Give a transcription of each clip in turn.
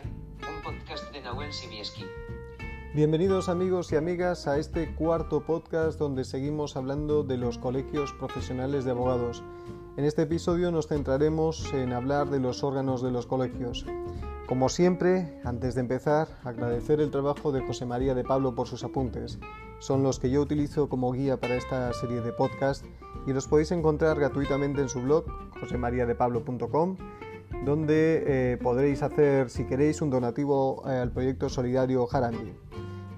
Un podcast de Nahuel Sibieski. Bienvenidos amigos y amigas a este cuarto podcast donde seguimos hablando de los colegios profesionales de abogados. En este episodio nos centraremos en hablar de los órganos de los colegios. Como siempre, antes de empezar, agradecer el trabajo de José María de Pablo por sus apuntes. Son los que yo utilizo como guía para esta serie de podcast y los podéis encontrar gratuitamente en su blog josemariadepablo.com donde eh, podréis hacer, si queréis, un donativo eh, al proyecto solidario Harandi.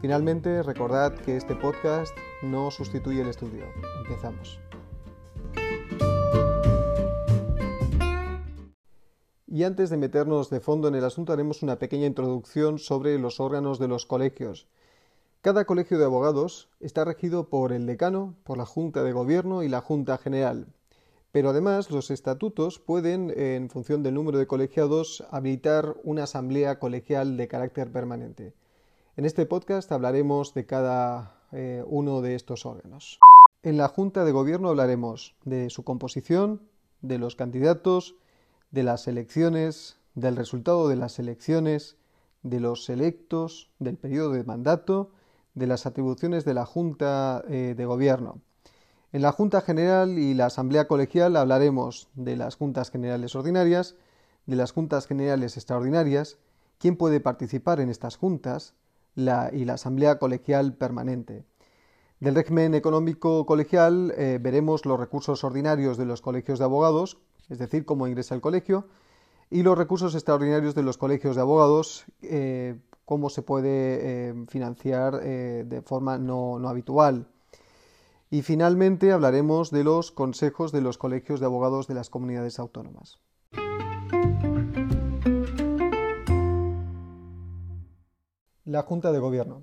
Finalmente, recordad que este podcast no sustituye el estudio. Empezamos. Y antes de meternos de fondo en el asunto, haremos una pequeña introducción sobre los órganos de los colegios. Cada colegio de abogados está regido por el decano, por la Junta de Gobierno y la Junta General. Pero además los estatutos pueden, en función del número de colegiados, habilitar una asamblea colegial de carácter permanente. En este podcast hablaremos de cada eh, uno de estos órganos. En la Junta de Gobierno hablaremos de su composición, de los candidatos, de las elecciones, del resultado de las elecciones, de los electos, del periodo de mandato, de las atribuciones de la Junta eh, de Gobierno. En la Junta General y la Asamblea Colegial hablaremos de las Juntas Generales Ordinarias, de las Juntas Generales Extraordinarias, quién puede participar en estas juntas y la Asamblea Colegial Permanente. Del régimen económico colegial eh, veremos los recursos ordinarios de los colegios de abogados, es decir, cómo ingresa el colegio, y los recursos extraordinarios de los colegios de abogados, eh, cómo se puede eh, financiar de forma no habitual. Y finalmente hablaremos de los consejos de los colegios de abogados de las comunidades autónomas. La Junta de Gobierno.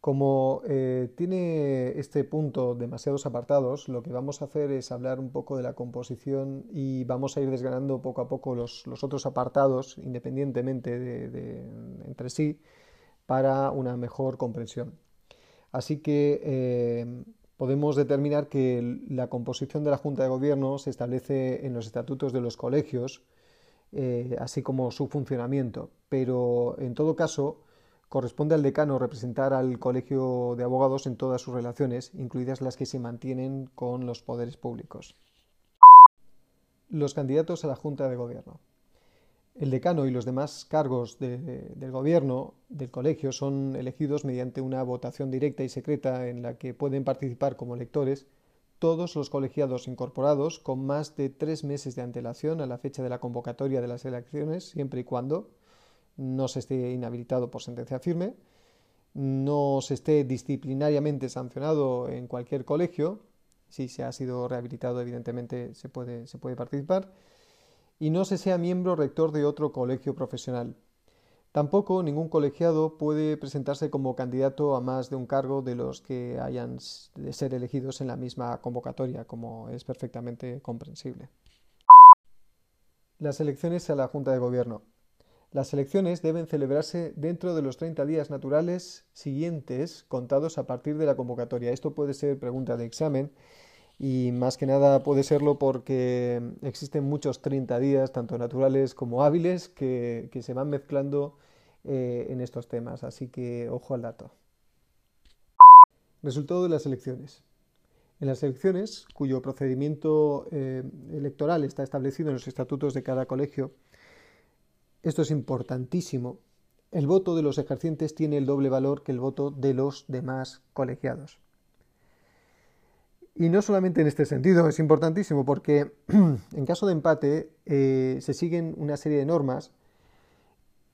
Como eh, tiene este punto demasiados apartados, lo que vamos a hacer es hablar un poco de la composición y vamos a ir desgranando poco a poco los, otros apartados independientemente de, entre sí para una mejor comprensión. Así que eh, podemos determinar que la composición de la Junta de Gobierno se establece en los estatutos de los colegios, eh, así como su funcionamiento, pero en todo caso corresponde al decano representar al colegio de abogados en todas sus relaciones, incluidas las que se mantienen con los poderes públicos. Los candidatos a la Junta de Gobierno. El decano y los demás cargos del gobierno del colegio son elegidos mediante una votación directa y secreta en la que pueden participar como electores todos los colegiados incorporados con más de tres meses de antelación a la fecha de la convocatoria de las elecciones, siempre y cuando no se esté inhabilitado por sentencia firme, no se esté disciplinariamente sancionado en cualquier colegio, si se ha sido rehabilitado evidentemente se puede, participar, y no se sea miembro rector de otro colegio profesional. Tampoco ningún colegiado puede presentarse como candidato a más de un cargo de los que hayan de ser elegidos en la misma convocatoria, como es perfectamente comprensible. Las elecciones a la Junta de Gobierno. Las elecciones deben celebrarse dentro de los 30 días naturales siguientes contados a partir de la convocatoria. Esto puede ser pregunta de examen y más que nada puede serlo porque existen muchos 30 días, tanto naturales como hábiles, que, se van mezclando eh, en estos temas, así que ojo al dato. Resultado de las elecciones. En las elecciones, cuyo procedimiento eh, electoral está establecido en los estatutos de cada colegio, esto es importantísimo, el voto de los ejercientes tiene el doble valor que el voto de los demás colegiados. Y no solamente en este sentido, es importantísimo porque en caso de empate eh, se siguen una serie de normas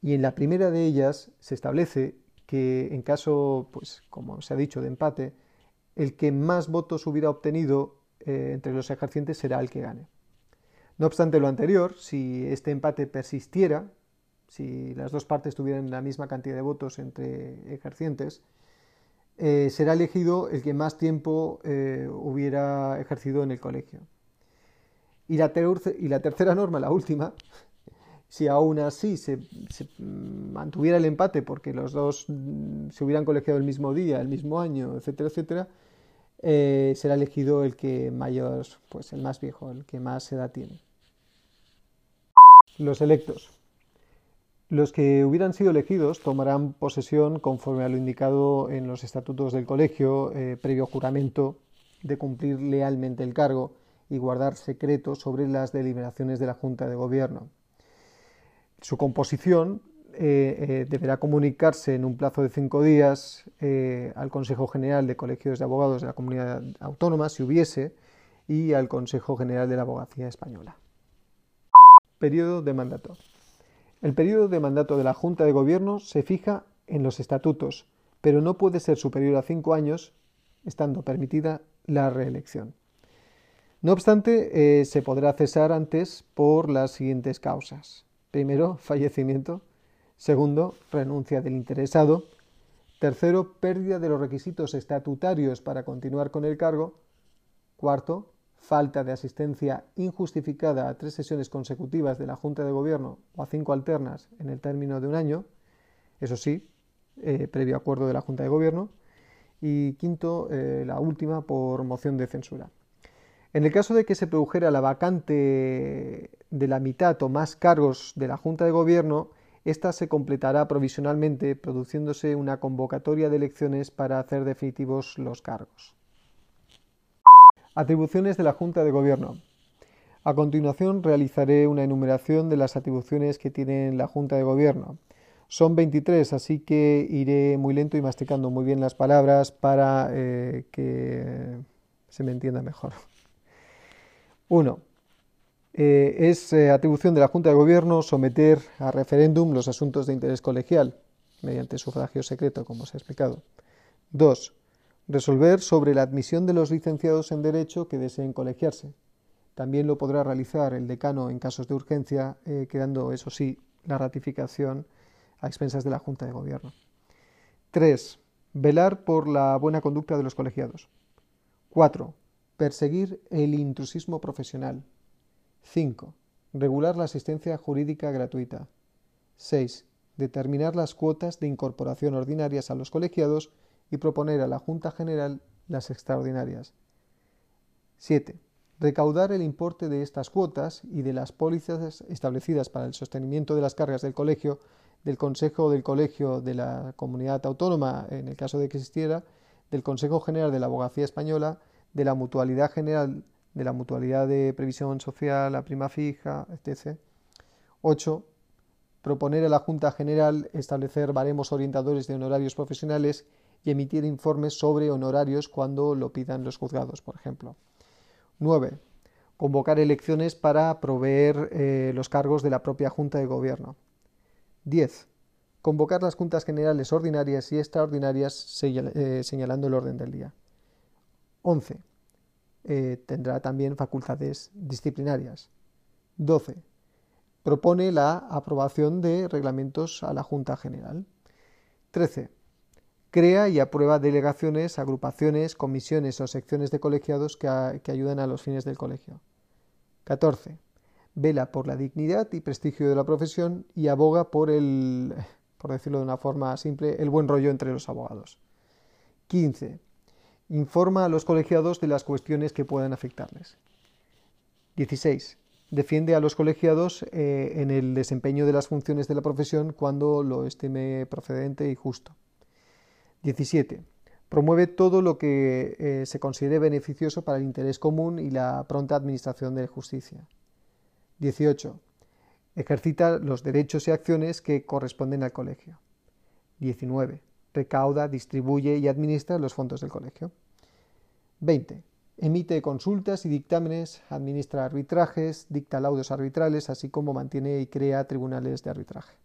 y en la primera de ellas se establece que en caso, pues como se ha dicho, de empate, el que más votos hubiera obtenido eh, entre los ejercientes será el que gane. No obstante lo anterior, si este empate persistiera, si las dos partes tuvieran la misma cantidad de votos entre ejercientes, eh, será elegido el que más tiempo eh, hubiera ejercido en el colegio. Y la, tercera norma, la última, si aún así se, mantuviera el empate porque los dos mm, se hubieran colegiado el mismo día, el mismo año, etcétera, etcétera, eh, será elegido el que mayor, pues el más viejo, el que más edad tiene. Los electos. Los que hubieran sido elegidos tomarán posesión conforme a lo indicado en los estatutos del colegio, eh, previo juramento de cumplir lealmente el cargo y guardar secreto sobre las deliberaciones de la Junta de Gobierno. Su composición eh, eh, deberá comunicarse en un plazo de cinco días al Consejo General de Colegios de Abogados de la Comunidad Autónoma, si hubiese, y al Consejo General de la Abogacía Española. Periodo de mandato. El periodo de mandato de la Junta de Gobierno se fija en los estatutos, pero no puede ser superior a cinco años, estando permitida la reelección. No obstante, eh, se podrá cesar antes por las siguientes causas. Primero, fallecimiento. Segundo, renuncia del interesado. Tercero, pérdida de los requisitos estatutarios para continuar con el cargo. Cuarto, falta de asistencia injustificada a tres sesiones consecutivas de la Junta de Gobierno o a cinco alternas en el término de un año, eso sí, eh, previo acuerdo de la Junta de Gobierno, y quinto, eh, la última, por moción de censura. En el caso de que se produjera la vacante de la mitad o más cargos de la Junta de Gobierno, esta se completará provisionalmente produciéndose una convocatoria de elecciones para hacer definitivos los cargos. Atribuciones de la Junta de Gobierno. A continuación realizaré una enumeración de las atribuciones que tiene la Junta de Gobierno. Son 23, así que iré muy lento y masticando muy bien las palabras para eh, que se me entienda mejor. 1. Eh, es eh, atribución de la Junta de Gobierno someter a referéndum los asuntos de interés colegial, mediante sufragio secreto, como se ha explicado. 2 Resolver sobre la admisión de los licenciados en Derecho que deseen colegiarse. También lo podrá realizar el decano en casos de urgencia, eh, quedando, eso sí, la ratificación a expensas de la Junta de Gobierno. 3. Velar por la buena conducta de los colegiados. 4. Perseguir el intrusismo profesional. 5. Regular la asistencia jurídica gratuita. 6. Determinar las cuotas de incorporación ordinarias a los colegiados y proponer a la Junta General las extraordinarias. 7. Recaudar el importe de estas cuotas y de las pólizas establecidas para el sostenimiento de las cargas del colegio, del Consejo del Colegio de la Comunidad Autónoma, en el caso de que existiera, del Consejo General de la Abogacía Española, de la Mutualidad General, de la Mutualidad de Previsión Social, la prima fija, etc. 8. Proponer a la Junta General establecer baremos orientadores de honorarios profesionales y emitir informes sobre honorarios cuando lo pidan los juzgados, por ejemplo. 9. Convocar elecciones para proveer eh, los cargos de la propia Junta de Gobierno. 10. Convocar las juntas generales ordinarias y extraordinarias eh, señalando el orden del día. 11. Eh, tendrá también facultades disciplinarias. 12. Propone la aprobación de reglamentos a la Junta General. 13 Crea y aprueba delegaciones, agrupaciones, comisiones o secciones de colegiados que, ayudan a los fines del colegio. 14. Vela por la dignidad y prestigio de la profesión y aboga por el, por decirlo de una forma simple, el buen rollo entre los abogados. 15. Informa a los colegiados de las cuestiones que puedan afectarles. 16. Defiende a los colegiados eh, en el desempeño de las funciones de la profesión cuando lo estime procedente y justo. 17. Promueve todo lo que eh, se considere beneficioso para el interés común y la pronta administración de justicia. 18. Ejercita los derechos y acciones que corresponden al colegio. 19. Recauda, distribuye y administra los fondos del colegio. 20. Emite consultas y dictámenes, administra arbitrajes, dicta laudos arbitrales, así como mantiene y crea tribunales de arbitraje.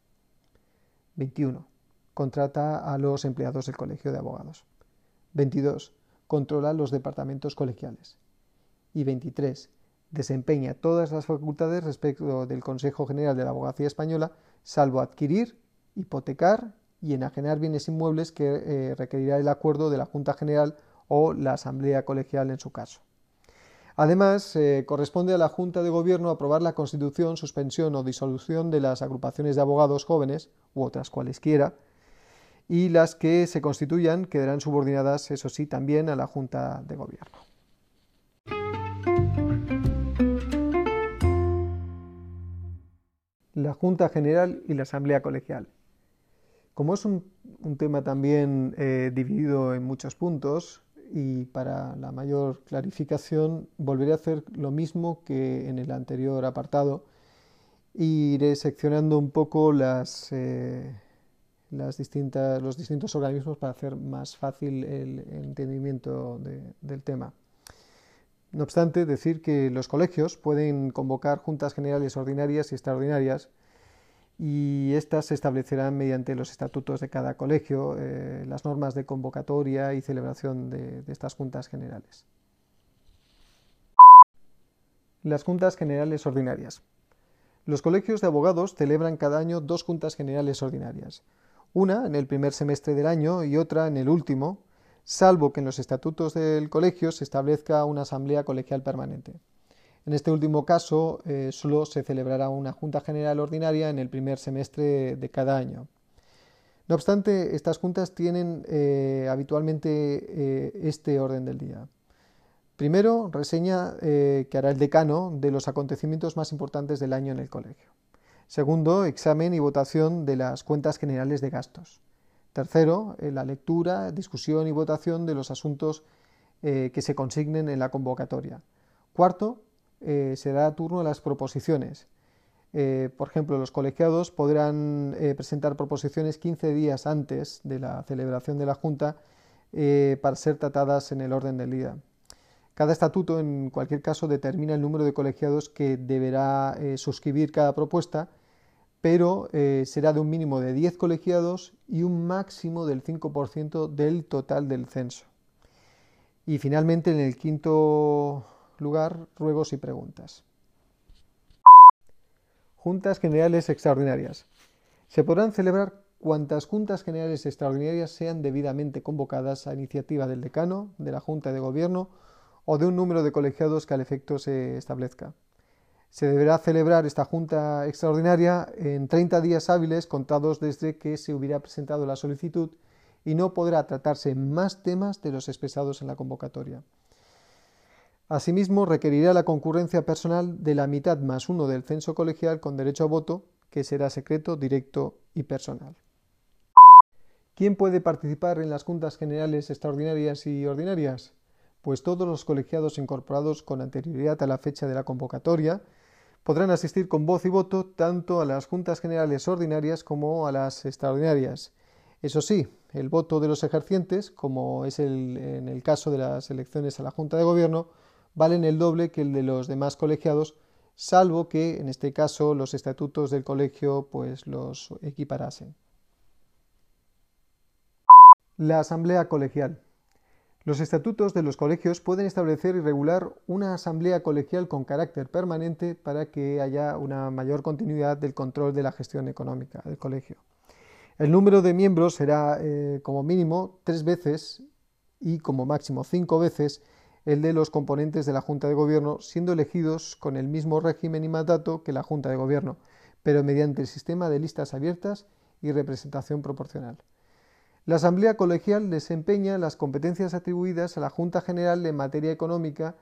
21 contrata a los empleados del Colegio de Abogados. 22. Controla los departamentos colegiales. Y 23. Desempeña todas las facultades respecto del Consejo General de la Abogacía Española, salvo adquirir, hipotecar y enajenar bienes inmuebles que eh, requerirá el acuerdo de la Junta General o la Asamblea Colegial en su caso. Además, eh, corresponde a la Junta de Gobierno aprobar la constitución, suspensión o disolución de las agrupaciones de abogados jóvenes, u otras cualesquiera, y las que se constituyan quedarán subordinadas, eso sí, también a la Junta de Gobierno. la Junta General y la Asamblea Colegial. Como es un, tema también eh, dividido en muchos puntos y para la mayor clarificación volveré a hacer lo mismo que en el anterior apartado iré seccionando un poco las, eh, los distintos organismos para hacer más fácil el entendimiento del tema. No obstante, decir que los colegios pueden convocar juntas generales ordinarias y extraordinarias y estas se establecerán mediante los estatutos de cada colegio, eh, las normas de convocatoria y celebración de estas juntas generales. Las juntas generales ordinarias. Los colegios de abogados celebran cada año dos juntas generales ordinarias, una en el primer semestre del año y otra en el último, salvo que en los estatutos del colegio se establezca una asamblea colegial permanente. En este último caso, eh, solo se celebrará una Junta General Ordinaria en el primer semestre de cada año. No obstante, estas juntas tienen eh, habitualmente eh, este orden del día. Primero, reseña que hará el decano de los acontecimientos más importantes del año en el colegio. Segundo, examen y votación de las cuentas generales de gastos. Tercero, eh, la lectura, discusión y votación de los asuntos eh, que se consignen en la convocatoria. Cuarto, eh, se da turno a las proposiciones. por ejemplo, los colegiados podrán presentar proposiciones 15 días antes de la celebración de la Junta para ser tratadas en el orden del día. Cada estatuto, en cualquier caso, determina el número de colegiados que deberá suscribir cada propuesta pero eh, será de un mínimo de 10 colegiados y un máximo del 5% del total del censo. Y finalmente, en el quinto lugar, ruegos y preguntas. Juntas Generales Extraordinarias. Se podrán celebrar cuantas juntas generales extraordinarias sean debidamente convocadas a iniciativa del decano, de la Junta de Gobierno o de un número de colegiados que al efecto se establezca. Se deberá celebrar esta Junta Extraordinaria en 30 días hábiles contados desde que se hubiera presentado la solicitud y no podrá tratarse más temas de los expresados en la convocatoria. Asimismo, requerirá la concurrencia personal de la mitad más uno del censo colegial con derecho a voto, que será secreto, directo y personal. ¿Quién puede participar en las juntas generales extraordinarias y ordinarias? Pues todos los colegiados incorporados con anterioridad a la fecha de la convocatoria, podrán asistir con voz y voto tanto a las juntas generales ordinarias como a las extraordinarias. Eso sí, el voto de los ejercientes, como es el, en el caso de las elecciones a la Junta de Gobierno, valen el doble que el de los demás colegiados, salvo que en este caso los estatutos del colegio pues los equiparasen. La Asamblea Colegial. Los estatutos de los colegios pueden establecer y regular una asamblea colegial con carácter permanente para que haya una mayor continuidad del control de la gestión económica del colegio. El número de miembros será eh, como mínimo tres veces y como máximo cinco veces el de los componentes de la Junta de Gobierno, siendo elegidos con el mismo régimen y mandato que la Junta de Gobierno, pero mediante el sistema de listas abiertas y representación proporcional. La Asamblea Colegial desempeña las competencias atribuidas a la Junta General en materia económica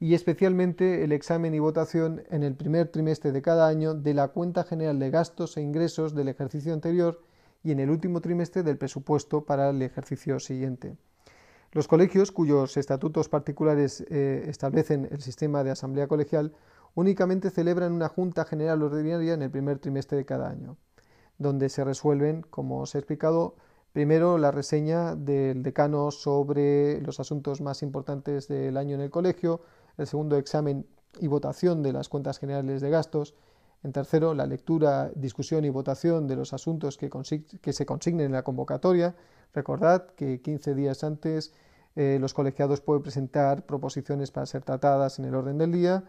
y especialmente el examen y votación en el primer trimestre de cada año de la cuenta general de gastos e ingresos del ejercicio anterior y en el último trimestre del presupuesto para el ejercicio siguiente. Los colegios cuyos estatutos particulares eh, establecen el sistema de asamblea colegial únicamente celebran una junta general ordinaria en el primer trimestre de cada año, donde se resuelven, como os he explicado, Primero, la reseña del decano sobre los asuntos más importantes del año en el colegio. El segundo, examen y votación de las cuentas generales de gastos. En tercero, la lectura, discusión y votación de los asuntos que, se consignen en la convocatoria. Recordad que 15 días antes eh, los colegiados pueden presentar proposiciones para ser tratadas en el orden del día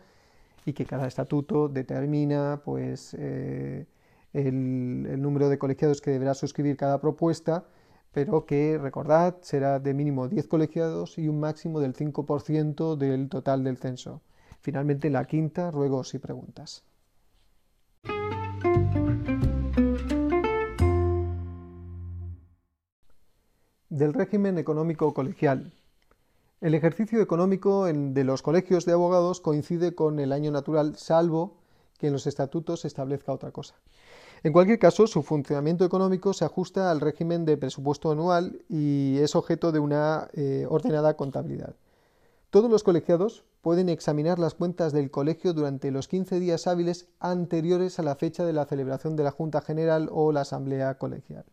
y que cada estatuto determina pues, eh, el, número de colegiados que deberá suscribir cada propuesta, pero que, recordad, será de mínimo 10 colegiados y un máximo del 5% del total del censo. Finalmente, la quinta, ruegos y preguntas. Del régimen económico colegial. El ejercicio económico de los colegios de abogados coincide con el año natural, salvo que en los estatutos se establezca otra cosa. En cualquier caso, su funcionamiento económico se ajusta al régimen de presupuesto anual y es objeto de una eh, ordenada contabilidad. Todos los colegiados pueden examinar las cuentas del colegio durante los 15 días hábiles anteriores a la fecha de la celebración de la Junta General o la Asamblea Colegial.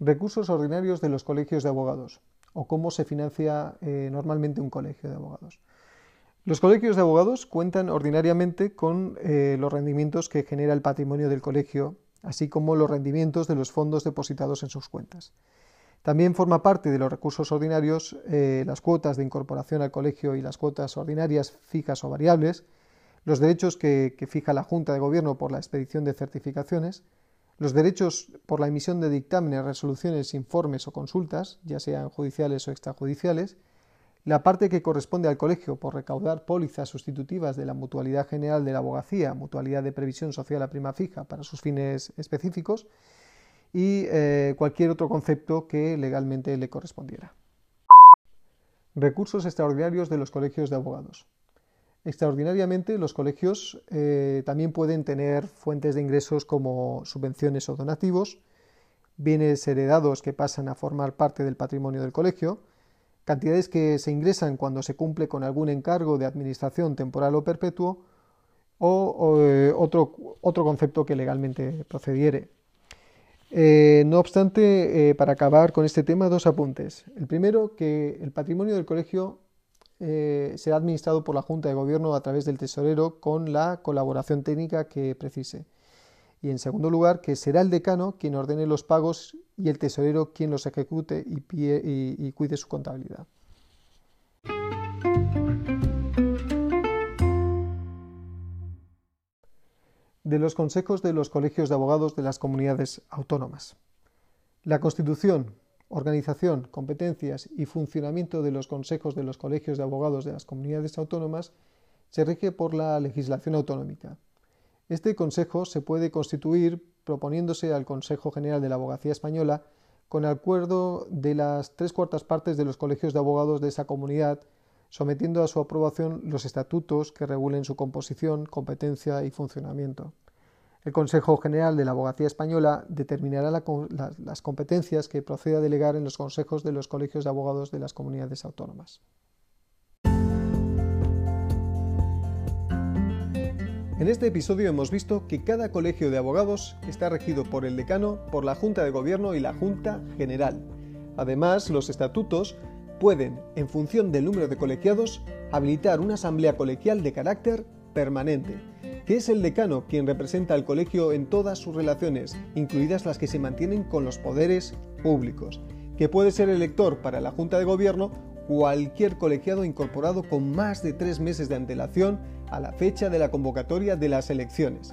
Recursos ordinarios de los colegios de abogados o cómo se financia eh, normalmente un colegio de abogados. Los colegios de abogados cuentan ordinariamente con eh, los rendimientos que genera el patrimonio del colegio, así como los rendimientos de los fondos depositados en sus cuentas. También forma parte de los recursos ordinarios eh, las cuotas de incorporación al colegio y las cuotas ordinarias fijas o variables, los derechos que, fija la Junta de Gobierno por la expedición de certificaciones, los derechos por la emisión de dictámenes, resoluciones, informes o consultas, ya sean judiciales o extrajudiciales, la parte que corresponde al colegio por recaudar pólizas sustitutivas de la mutualidad general de la abogacía, mutualidad de previsión social a prima fija para sus fines específicos, y eh, cualquier otro concepto que legalmente le correspondiera. Recursos extraordinarios de los colegios de abogados. Extraordinariamente, los colegios eh, también pueden tener fuentes de ingresos como subvenciones o donativos, bienes heredados que pasan a formar parte del patrimonio del colegio, cantidades que se ingresan cuando se cumple con algún encargo de administración temporal o perpetuo, o, eh, otro, otro concepto que legalmente procediere. Eh, no obstante, eh, para acabar con este tema, dos apuntes. El primero, que el patrimonio del colegio será administrado por la Junta de Gobierno a través del tesorero con la colaboración técnica que precise. Y en segundo lugar, que será el decano quien ordene los pagos y el tesorero quien los ejecute y cuide su contabilidad. de los consejos de los colegios de abogados de las comunidades autónomas. La Constitución, organización, competencias y funcionamiento de los consejos de los colegios de abogados de las comunidades autónomas se rige por la legislación autonómica. Este consejo se puede constituir proponiéndose al Consejo General de la Abogacía Española con acuerdo de las tres cuartas partes de los colegios de abogados de esa comunidad sometiendo a su aprobación los estatutos que regulen su composición, competencia y funcionamiento. El Consejo General de la Abogacía Española determinará las competencias que proceda a delegar en los consejos de los colegios de abogados de las comunidades autónomas. En este episodio hemos visto que cada colegio de abogados está regido por el decano, por la Junta de Gobierno y la Junta General. Además, los estatutos pueden, en función del número de colegiados, habilitar una asamblea colegial de carácter permanente, que es el decano quien representa al colegio en todas sus relaciones, incluidas las que se mantienen con los poderes públicos, que puede ser elector para la Junta de Gobierno cualquier colegiado incorporado con más de tres meses de antelación a la fecha de la convocatoria de las elecciones,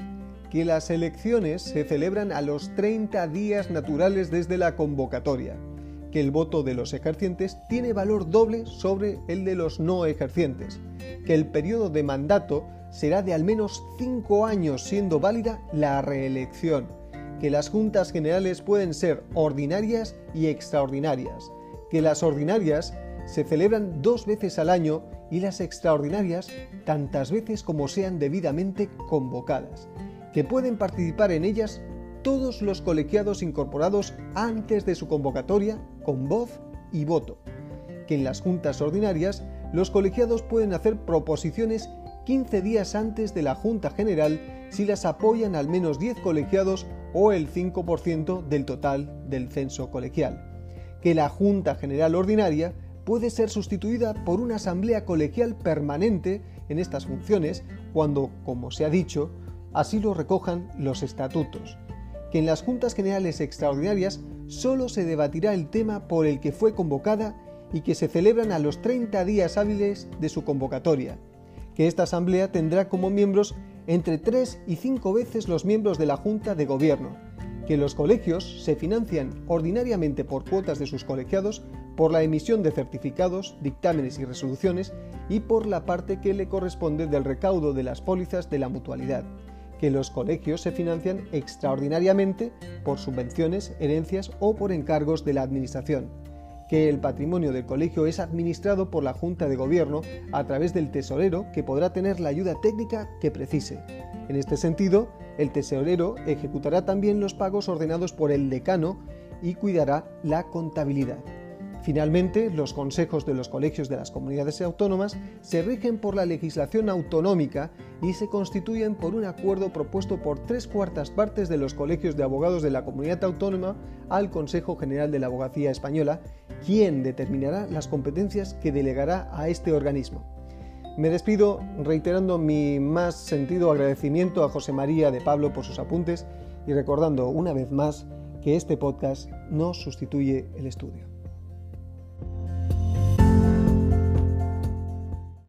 que las elecciones se celebran a los 30 días naturales desde la convocatoria, que el voto de los ejercientes tiene valor doble sobre el de los no ejercientes, que el periodo de mandato será de al menos 5 años siendo válida la reelección, que las juntas generales pueden ser ordinarias y extraordinarias, que las ordinarias se celebran dos veces al año y las extraordinarias tantas veces como sean debidamente convocadas, que pueden participar en ellas todos los colegiados incorporados antes de su convocatoria con voz y voto, que en las juntas ordinarias los colegiados pueden hacer proposiciones 15 días antes de la Junta General si las apoyan al menos 10 colegiados o el 5% del total del censo colegial, que la Junta General Ordinaria puede ser sustituida por una asamblea colegial permanente en estas funciones cuando, como se ha dicho, así lo recojan los estatutos, que en las juntas generales extraordinarias solo se debatirá el tema por el que fue convocada y que se celebran a los 30 días hábiles de su convocatoria, que esta asamblea tendrá como miembros entre 3 y 5 veces los miembros de la Junta de Gobierno, que los colegios se financian ordinariamente por cuotas de sus colegiados por la emisión de certificados, dictámenes y resoluciones y por la parte que le corresponde del recaudo de las pólizas de la mutualidad que los colegios se financian extraordinariamente por subvenciones, herencias o por encargos de la Administración, que el patrimonio del colegio es administrado por la Junta de Gobierno a través del tesorero que podrá tener la ayuda técnica que precise. En este sentido, el tesorero ejecutará también los pagos ordenados por el decano y cuidará la contabilidad. Finalmente, los consejos de los colegios de las comunidades autónomas se rigen por la legislación autonómica y se constituyen por un acuerdo propuesto por tres cuartas partes de los colegios de abogados de la comunidad autónoma al Consejo General de la Abogacía Española, quien determinará las competencias que delegará a este organismo. Me despido reiterando mi más sentido agradecimiento a José María de Pablo por sus apuntes y recordando una vez más que este podcast no sustituye el estudio.